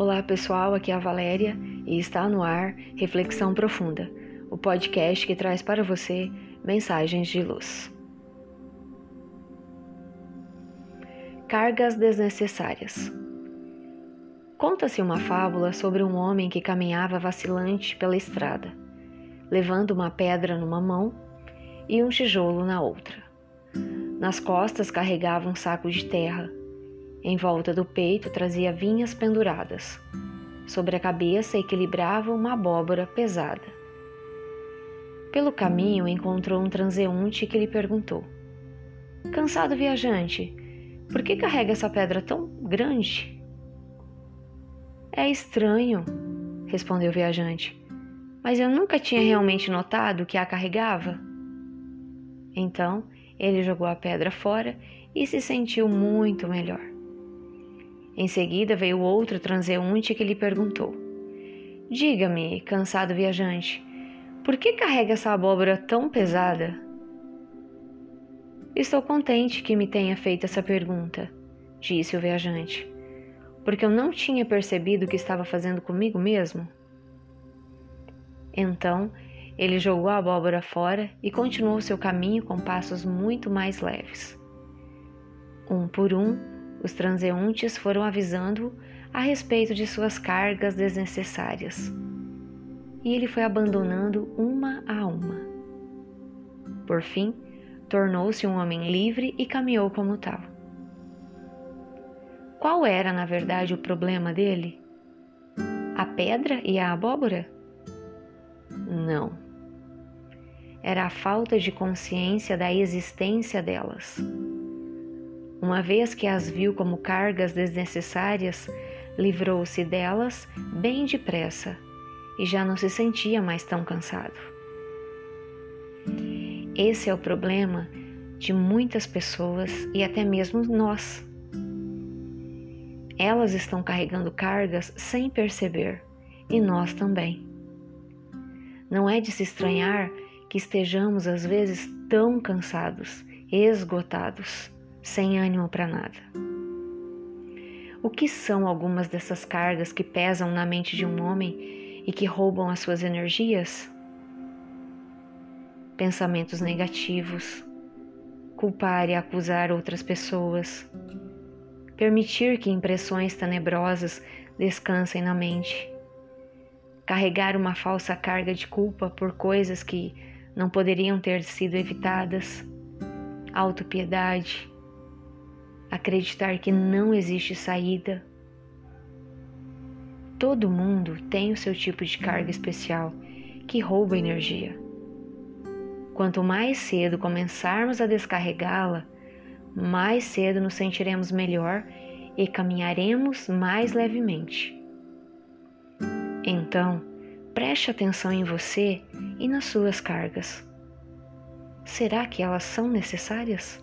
Olá pessoal, aqui é a Valéria e está no ar Reflexão Profunda, o podcast que traz para você mensagens de luz. Cargas desnecessárias. Conta-se uma fábula sobre um homem que caminhava vacilante pela estrada, levando uma pedra numa mão e um tijolo na outra. Nas costas carregava um saco de terra em volta do peito trazia vinhas penduradas. Sobre a cabeça equilibrava uma abóbora pesada. Pelo caminho encontrou um transeunte que lhe perguntou: Cansado viajante, por que carrega essa pedra tão grande? É estranho, respondeu o viajante, mas eu nunca tinha realmente notado que a carregava. Então ele jogou a pedra fora e se sentiu muito melhor. Em seguida veio outro transeunte que lhe perguntou: Diga-me, cansado viajante, por que carrega essa abóbora tão pesada? Estou contente que me tenha feito essa pergunta, disse o viajante, porque eu não tinha percebido o que estava fazendo comigo mesmo. Então ele jogou a abóbora fora e continuou seu caminho com passos muito mais leves. Um por um, os transeuntes foram avisando a respeito de suas cargas desnecessárias. E ele foi abandonando uma a uma. Por fim, tornou-se um homem livre e caminhou como tal. Qual era, na verdade, o problema dele? A pedra e a abóbora? Não. Era a falta de consciência da existência delas. Uma vez que as viu como cargas desnecessárias, livrou-se delas bem depressa e já não se sentia mais tão cansado. Esse é o problema de muitas pessoas e até mesmo nós. Elas estão carregando cargas sem perceber e nós também. Não é de se estranhar que estejamos às vezes tão cansados, esgotados sem ânimo para nada. O que são algumas dessas cargas que pesam na mente de um homem e que roubam as suas energias? Pensamentos negativos, culpar e acusar outras pessoas, permitir que impressões tenebrosas descansem na mente, carregar uma falsa carga de culpa por coisas que não poderiam ter sido evitadas, autopiedade, acreditar que não existe saída. Todo mundo tem o seu tipo de carga especial que rouba energia. Quanto mais cedo começarmos a descarregá-la, mais cedo nos sentiremos melhor e caminharemos mais levemente. Então, preste atenção em você e nas suas cargas. Será que elas são necessárias?